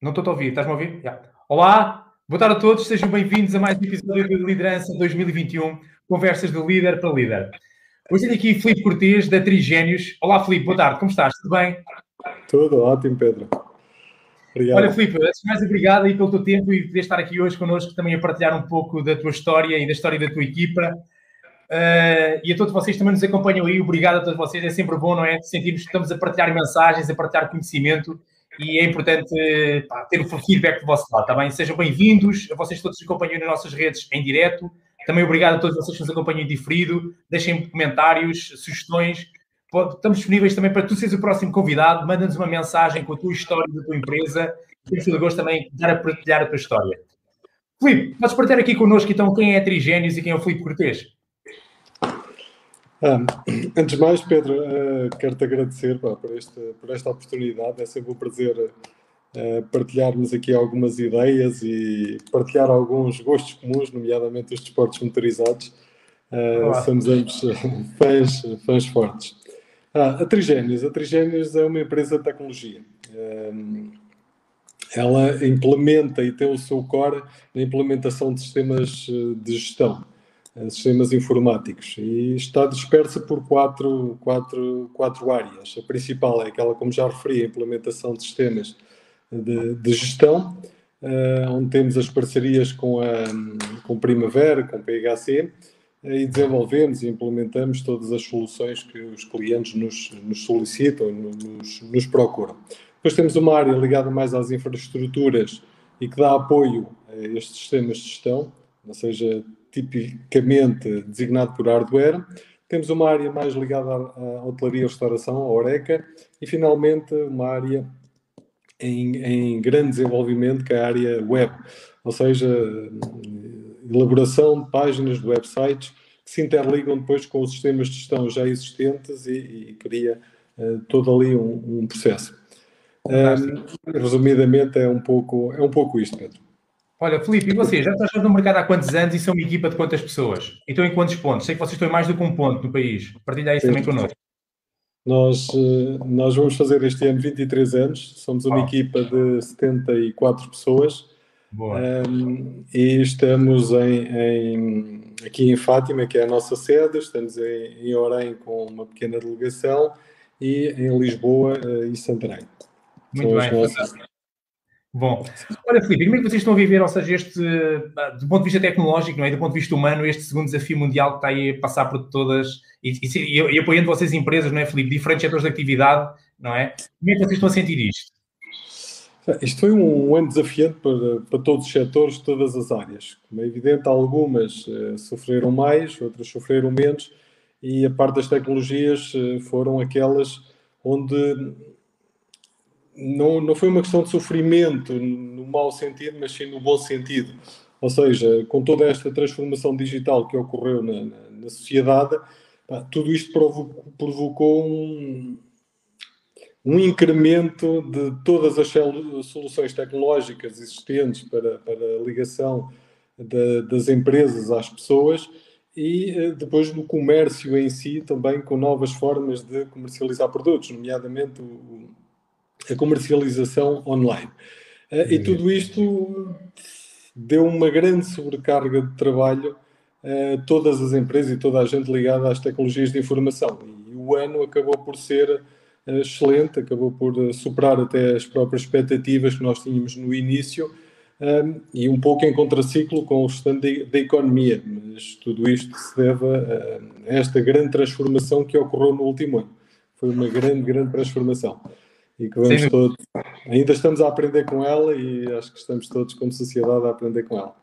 Não estou a ouvir, estás-me a ouvir? Yeah. Olá, boa tarde a todos, sejam bem-vindos a mais um episódio de Liderança 2021, Conversas de Líder para Líder. Hoje tenho aqui Filipe Cortes, da Trigénios. Olá, Filipe, boa tarde, como estás? Tudo bem? Tudo ótimo, Pedro. Obrigado. Olha, Filipe, antes mais obrigado aí pelo teu tempo e poder estar aqui hoje connosco também a partilhar um pouco da tua história e da história da tua equipa. Uh, e a todos vocês também nos acompanham aí, obrigado a todos vocês, é sempre bom, não é? Sentirmos que estamos a partilhar mensagens, a partilhar conhecimento. E é importante pá, ter o feedback do vosso lado, está bem? Sejam bem-vindos, a vocês todos que acompanham nas nossas redes em direto, também obrigado a todos vocês que nos acompanham em diferido, deixem comentários, sugestões, estamos disponíveis também para tu seres o próximo convidado, manda-nos uma mensagem com a tua história da tua empresa, temos todo gosto também de dar a partilhar a tua história. Filipe, podes partilhar aqui connosco então quem é a Trigénios e quem é o Filipe Cortês? Ah, antes de mais, Pedro, uh, quero-te agradecer pá, por, esta, por esta oportunidade. É sempre um prazer uh, partilharmos aqui algumas ideias e partilhar alguns gostos comuns, nomeadamente os desportos motorizados. Uh, somos ambos fãs, fãs fortes. Ah, a Trigénios. A Trigénios é uma empresa de tecnologia. ela implementa e tem o seu core na implementação de sistemas de gestão sistemas informáticos e está dispersa por quatro, quatro, quatro áreas. A principal é aquela, como já referi, a implementação de sistemas de, de gestão, uh, onde temos as parcerias com a com Primavera, com PHC, uh, e desenvolvemos e implementamos todas as soluções que os clientes nos, nos solicitam, nos, nos procuram. Depois temos uma área ligada mais às infraestruturas e que dá apoio a estes sistemas de gestão, ou seja, tipicamente designado por hardware. Temos uma área mais ligada à hotelaria e restauração, a Oreca, e finalmente uma área em, em grande desenvolvimento, que é a área web, ou seja, elaboração de páginas de websites que se interligam depois com os sistemas de gestão já existentes e, e cria uh, todo ali um, um processo. Um, resumidamente é um pouco é um pouco isto, Pedro. Olha, Filipe, e você? Já estás no mercado há quantos anos e são uma equipa de quantas pessoas? Então, em quantos pontos? Sei que vocês estão em mais do que um ponto no país. Partilha isso também connosco. Nós, eh, nós vamos fazer este ano 23 anos, somos uma oh. equipa de 74 pessoas um, e estamos em, em, aqui em Fátima, que é a nossa sede, estamos em, em Orem com uma pequena delegação e em Lisboa uh, e Santarém. Muito São bem, nossas, Bom, olha Filipe, como é que vocês estão a viver, ou seja, este, do ponto de vista tecnológico, não é? do ponto de vista humano, este segundo desafio mundial que está aí a passar por todas, e, e, e apoiando vocês empresas, não é Filipe, diferentes setores de atividade, não é? Como é que vocês estão a sentir isto? Isto foi um ano desafiante para, para todos os setores, todas as áreas. Como é evidente, algumas uh, sofreram mais, outras sofreram menos, e a parte das tecnologias uh, foram aquelas onde não, não foi uma questão de sofrimento no mau sentido, mas sim no bom sentido. Ou seja, com toda esta transformação digital que ocorreu na, na, na sociedade, pá, tudo isto provocou, provocou um, um incremento de todas as soluções tecnológicas existentes para, para a ligação das empresas às pessoas e eh, depois no comércio em si também com novas formas de comercializar produtos, nomeadamente o, a comercialização online. Uh, e tudo isto deu uma grande sobrecarga de trabalho a todas as empresas e toda a gente ligada às tecnologias de informação. E o ano acabou por ser eh, excelente, acabou por eh, superar até as próprias expectativas que nós tínhamos no início um, e um pouco em contraciclo com o restante da economia. Mas tudo isto se deve a, a esta grande transformação que ocorreu no último ano. Foi uma grande, grande transformação e que vamos Sim. todos, ainda estamos a aprender com ela e acho que estamos todos como sociedade a aprender com ela.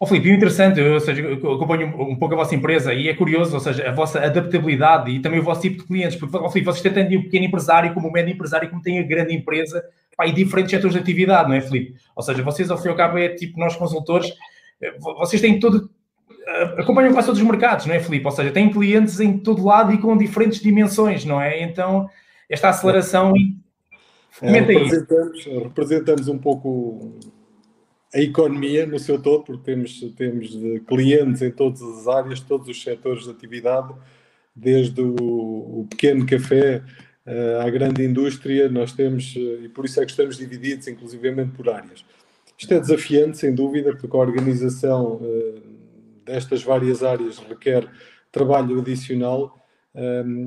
Oh, Filipe, interessante, ou seja, eu acompanho um pouco a vossa empresa e é curioso, ou seja, a vossa adaptabilidade e também o vosso tipo de clientes, porque, oh, Filipe, vocês têm tanto o pequeno empresário como o médio empresário, como têm a grande empresa pá, e diferentes setores de atividade, não é, Filipe? Ou seja, vocês, ao fim e ao cabo, é tipo nós consultores, eh, vocês têm todo, eh, acompanham quase todos os mercados, não é, Filipe? Ou seja, têm clientes em todo lado e com diferentes dimensões, não é? Então, esta aceleração é, representamos, representamos um pouco a economia no seu todo, porque temos, temos clientes em todas as áreas, todos os setores de atividade, desde o, o pequeno café à grande indústria, nós temos, e por isso é que estamos divididos, inclusivamente por áreas. Isto é desafiante, sem dúvida, porque a organização destas várias áreas requer trabalho adicional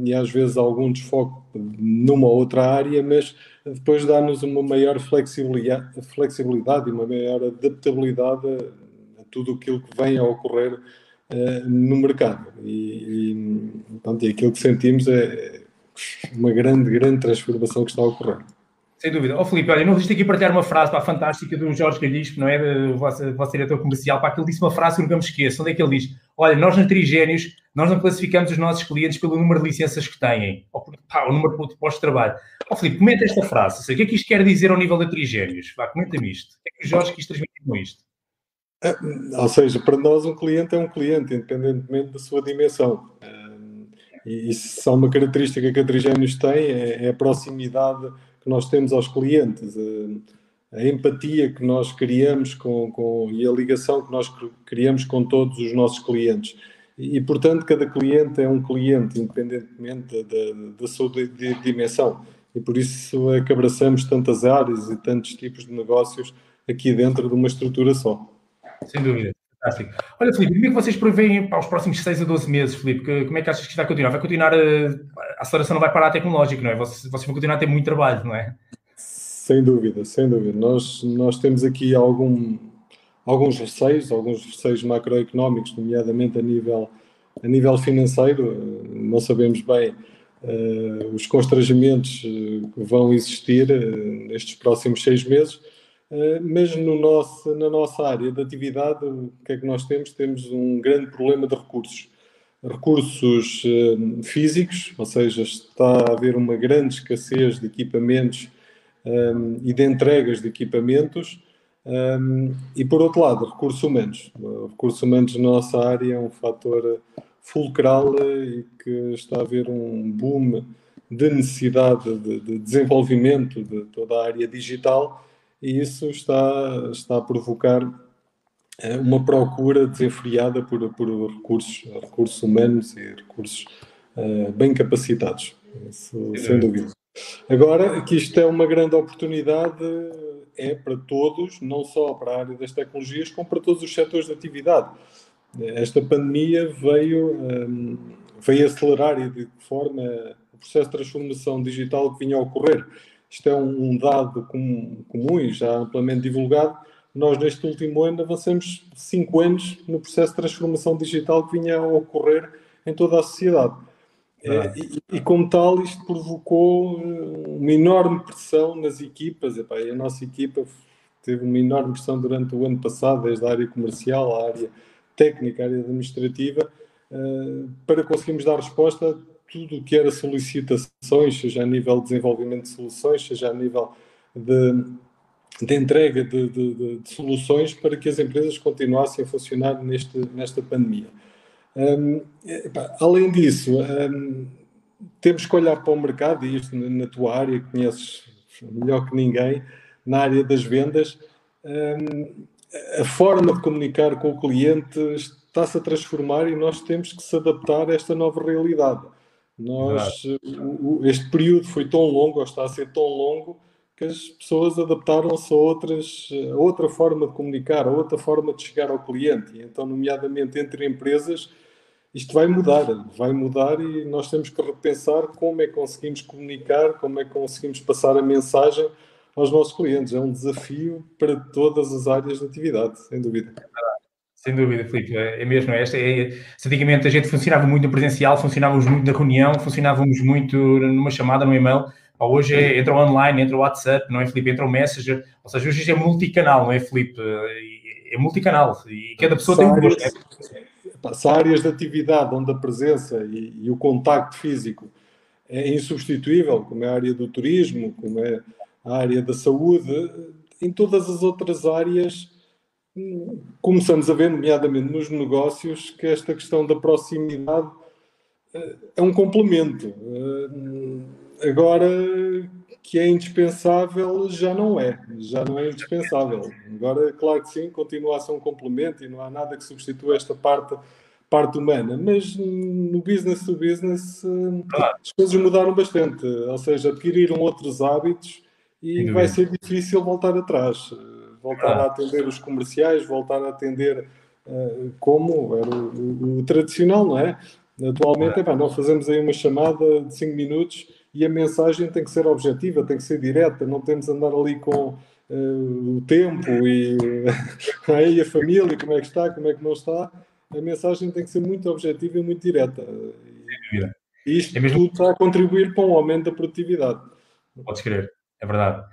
e às vezes algum desfoque numa outra área, mas depois dá-nos uma maior flexibilidade, flexibilidade e uma maior adaptabilidade a, a tudo aquilo que vem a ocorrer uh, no mercado. E, e, portanto, e aquilo que sentimos é uma grande, grande transformação que está a ocorrer. Sem dúvida. Ó oh, Filipe, olha, não resisto aqui partilhar uma frase para fantástica do Jorge Galhisco, não é? Do vosso, vosso diretor comercial, para que ele disse uma frase que nunca me esqueço. Onde é que ele diz? Olha, nós na Trigénios, nós não classificamos os nossos clientes pelo número de licenças que têm, ou por, pá, o número de postos de trabalho. Ó oh, Filipe, comenta esta frase. O que é que isto quer dizer ao nível da Trigénios? Vá, comenta-me isto. O que é que o Jorge quis transmitir com isto? É, ou seja, para nós um cliente é um cliente, independentemente da sua dimensão. E se há uma característica que a Trigénios tem, é, é a proximidade que nós temos aos clientes, a, a empatia que nós criamos com, com, e a ligação que nós criamos com todos os nossos clientes. E, portanto, cada cliente é um cliente, independentemente da, da sua dimensão. E por isso é que abraçamos tantas áreas e tantos tipos de negócios aqui dentro de uma estrutura só. Sem dúvida. Fantástico. Olha, Filipe, como é que vocês preveem para os próximos 6 a 12 meses, Filipe? Como é que achas que vai continuar? Vai continuar, a, a aceleração não vai parar tecnológica, não é? Vocês vão continuar a ter muito trabalho, não é? Sem dúvida, sem dúvida. Nós, nós temos aqui algum, alguns receios, alguns receios macroeconómicos, nomeadamente a nível, a nível financeiro. Não sabemos bem uh, os constrangimentos eh, que vão existir uh, nestes próximos seis meses eh, mas no nosso, na nossa área de atividade, o que é que nós temos? Temos um grande problema de recursos. Recursos uh, físicos, ou seja, está a haver uma grande escassez de equipamentos um, eh, e de entregas de equipamentos. Um, e por outro lado, recursos humanos. Recursos humanos na nossa área é um fator fulcral e que está a haver um boom de necessidade de, de desenvolvimento de toda a área digital e isso está, está a provocar eh, uma procura desenfreada por, por recursos, recursos humanos e recursos uh, bem capacitados, isso, sem dúvida. Agora, que isto é uma grande oportunidade, é para todos, não só para a área das tecnologias, como para todos os setores de atividade. Esta pandemia veio, um, ehm, veio acelerar e de que forma o processo de transformação digital que vinha a ocorrer isto é um, um dado comum, comum, e já amplamente divulgado, nós neste último ano avançamos cinco anos no processo de transformação digital que vinha a ocorrer em toda a sociedade. Ah. E, e, como tal, isto provocou eh, uma enorme pressão nas equipas. Epá, a nossa equipa teve uma enorme pressão durante o ano passado, desde a área comercial, a área técnica, a área administrativa, uh, para conseguirmos dar resposta tudo o que era solicitações, seja a nível de desenvolvimento de soluções, seja a nível de, de entrega de, de, de, soluções para que as empresas continuassem a funcionar neste, nesta pandemia. Um, além disso, um, temos que olhar para o mercado, e isto na tua área, conheces melhor que ninguém, na área das vendas, um, a forma de comunicar com o cliente está-se a transformar e nós temos que se adaptar a esta nova realidade. Nós, este período foi tão longo, ou está a ser tão longo, que as pessoas adaptaram-se a, outras, a outra forma de comunicar, a outra forma de chegar ao cliente. Então, nomeadamente entre empresas, isto vai mudar, vai mudar e nós temos que repensar como é que conseguimos comunicar, como é que conseguimos passar a mensagem aos nossos clientes. É um desafio para todas as áreas de atividade, sem dúvida. Sem dúvida, Filipe, é, é mesmo. É, é, antigamente a gente funcionava muito no presencial, funcionávamos muito na reunião, funcionávamos muito numa chamada, no e-mail. Hoje é, entra o online, entra o WhatsApp, não é, Filipe? Entra o Messenger. Ou seja, hoje é multicanal, não é, Filipe? É multicanal e cada pessoa tem um gosto. É? Se há áreas de atividade onde a presença e, e, o contacto físico é insubstituível, como é a área do turismo, como é a área da saúde, em todas as outras áreas começamos a ver, nomeadamente nos negócios, que esta questão da proximidade eh, é um complemento. Eh, agora, que é indispensável, já não é. Já não é indispensável. Agora, claro que sim, continua a ser um complemento e não há nada que substitua esta parte parte humana, mas no business to business as coisas mudaram bastante, ou seja, adquiriram outros hábitos e vai ser difícil voltar atrás, voltar a atender os comerciais, voltar a atender uh, como era o, o, o, tradicional, não é? Atualmente, é. nós fazemos aí uma chamada de 5 minutos e a mensagem tem que ser objetiva, tem que ser direta, não temos de andar ali com uh, o tempo e aí a família, como é que está, como é que não está. A mensagem tem que ser muito objetiva e muito direta. E isto é mesmo... tudo está a contribuir para um aumento da produtividade. Podes crer, é verdade.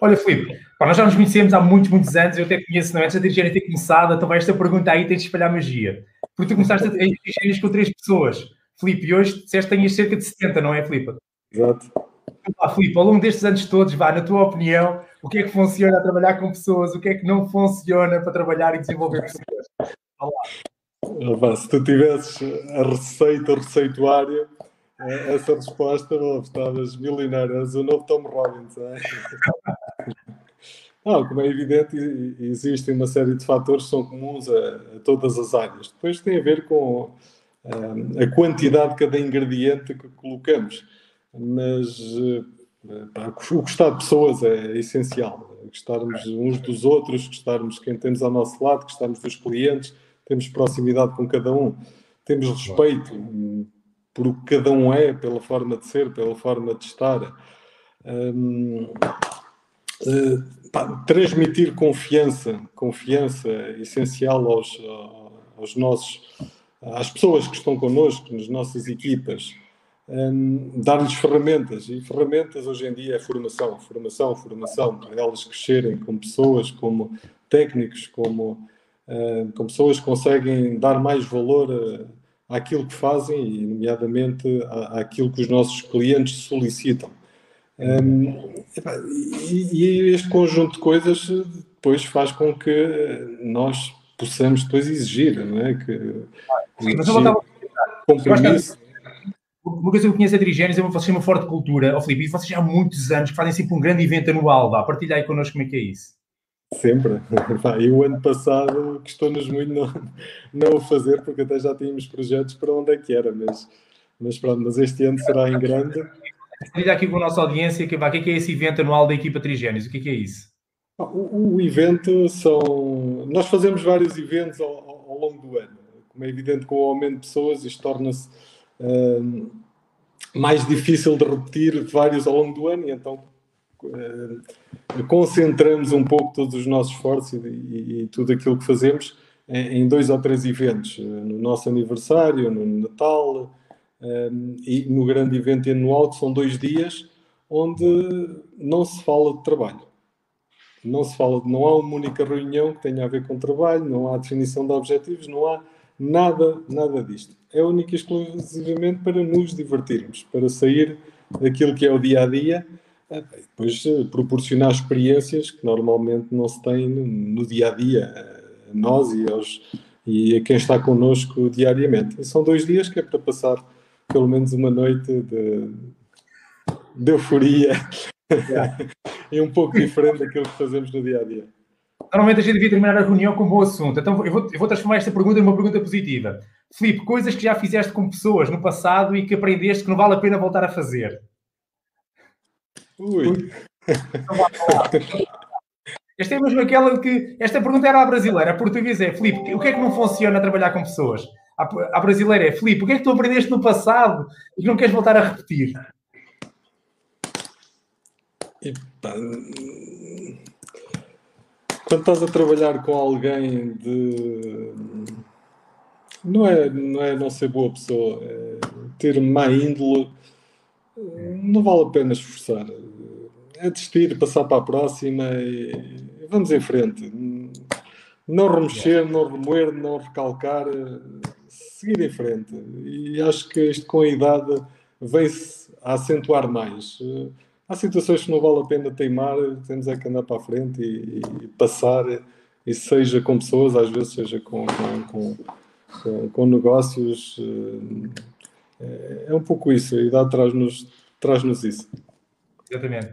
Olha, Filipe, nós já nos conhecemos há muitos, muitos anos, eu até conheço, não é? Antes da dirigir ter começado, então esta pergunta aí tens de espalhar magia. Porque tu começaste a dirigir com três pessoas. Filipe, e hoje disseste que tinhas cerca de 70, não é, Filipe? Exato. Ah, Filipe, ao longo destes anos todos, vá, na tua opinião, o que é que funciona a trabalhar com pessoas, o que é que não funciona para trabalhar e desenvolver pessoas? Olá. se tu tivesses a receita, o receituário, eh, essa resposta, oh, estavas milionário, és o novo Tom Robbins. É? Não, como é evidente, existem uma série de fatores que são comuns a, a todas as áreas. Depois tem a ver com a, eh, a quantidade de cada ingrediente que colocamos mas eh, pá, gostar de pessoas é essencial. Gostarmos uns dos outros, gostarmos quem temos ao nosso lado, gostarmos dos clientes, temos proximidade com cada um, temos respeito por o que cada um é, pela forma de ser, pela forma de estar. Hum, uh, pá, transmitir confiança, confiança é essencial aos, aos nossos, às pessoas que estão connosco, nas nossas equipas um, dar-lhes ferramentas. E ferramentas hoje em dia é formação, formação, formação, para elas crescerem como pessoas, como técnicos, como, uh, como pessoas que conseguem dar mais valor a, àquilo que fazem e, nomeadamente, à, àquilo que os nossos clientes solicitam. Um, e, e este conjunto de coisas depois faz com que nós possamos depois exigir, não é? Que, exigir compromisso uma coisa que eu conheço a Dirigénios é uma, uma forte cultura. Oh, Filipe, e vocês há muitos anos que fazem sempre um grande evento anual. Vá, partilha aí connosco como é que é isso. Sempre. E o ano passado custou-nos muito não, não o fazer, porque até já tínhamos projetos para onde é que era, mas, mas pronto, mas este ano será em grande. Partilha aqui com a nossa audiência, que, vá, o que é, que é esse evento anual da equipa Trigénios? O que é que é isso? O, o evento são... Nós fazemos vários eventos ao, ao longo do ano. Como é evidente, com o aumento de pessoas, isto torna-se mais difícil de repetir vários ao longo do ano, e então uh, concentramos um pouco todos os nossos esforços e, e, e tudo aquilo que fazemos em, em, dois ou três eventos: no nosso aniversário, no Natal e no grande evento anual, que são dois dias, onde não se fala de trabalho. Não se fala, não há uma única reunião que tenha a ver com trabalho, não há definição de objetivos, não há Nada, nada disto. É única e exclusivamente para nos divertirmos, para sair daquilo que é o dia a dia, eh, depois eh, proporcionar experiências que normalmente não se tem no dia a dia, a nós e, aos, e a quem está connosco diariamente. E são dois dias que é para passar pelo menos uma noite de, de euforia e um pouco diferente daquilo que fazemos no dia a dia. Normalmente a gente devia terminar a reunião com um bom assunto. Então eu vou, eu vou transformar esta pergunta numa pergunta positiva. Filipe, coisas que já fizeste com pessoas no passado e que aprendeste que não vale a pena voltar a fazer. Ui. Esta é mesmo aquela que. Esta pergunta era à brasileira. A portuguesa é: Filipe, o que é que não funciona a trabalhar com pessoas? A, brasileira é: Filipe, o que é que tu aprendeste no passado e que não queres voltar a repetir? Epa, quando estás a trabalhar com alguém de. Não é não, é não ser boa pessoa, é ter má índole, não vale a pena esforçar. É desistir, passar para a próxima e vamos em frente. Não remexer, não remoer, não recalcar, seguir em frente. E acho que isto com a idade vem-se a acentuar mais há situações que não vale a pena teimar, temos é que andar para a frente e, e passar, e seja com pessoas, às vezes seja com, com, com, com negócios, é, é, um pouco isso, a idade traz-nos traz -nos isso. Exatamente.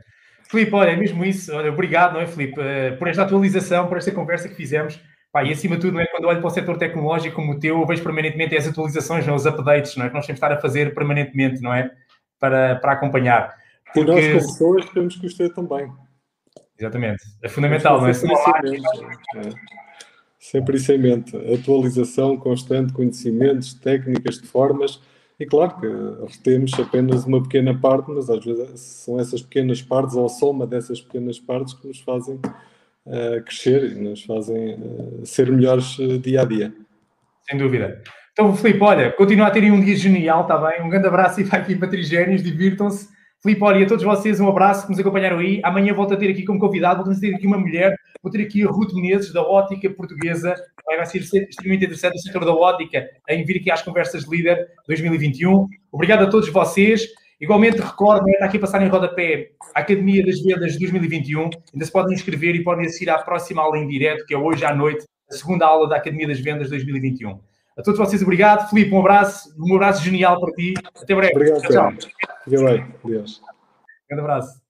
Filipe, olha, é mesmo isso, olha, obrigado, não é, Filipe, eh, por esta atualização, por esta conversa que fizemos. Pá, e acima de tudo, não é? quando olho para o setor tecnológico como o teu, eu vejo permanentemente as atualizações, não, os updates, não é? que nós temos de estar a fazer permanentemente, não é? Para, para acompanhar. Porque... E nós, como pessoas, temos que os ter também. Exatamente. É fundamental, não é? Sempre é. Sempre isso em mente. Atualização constante, conhecimentos, técnicas de formas. E claro que retemos apenas uma pequena parte, mas às vezes são essas pequenas partes ou a soma dessas pequenas partes que nos fazem uh, crescer e nos fazem uh, ser melhores uh, dia a dia. Sem dúvida. Então, Filipe, olha, continua a terem um dia genial, está bem? Um grande abraço e vai aqui para Trigénios, divirtam-se. Filipe, olha, a todos vocês um abraço que nos acompanharam aí. Amanhã volto a ter aqui como convidado, vou ter aqui uma mulher, vou ter aqui a Ruth Menezes, da Ótica Portuguesa. Vai ser extremamente interessante o setor da ótica em vir aqui às conversas de líder 2021. Obrigado a todos vocês. Igualmente, recordo, está aqui a passar em rodapé a Academia das Vendas 2021. Ainda se podem inscrever e podem assistir à próxima aula em direto, que é hoje à noite, a segunda aula da Academia das Vendas 2021. A todos vocês, obrigado. Filipe, um abraço, um abraço genial para ti. Até breve. Obrigado, tchau. Fica bem. Deus. Grande abraço.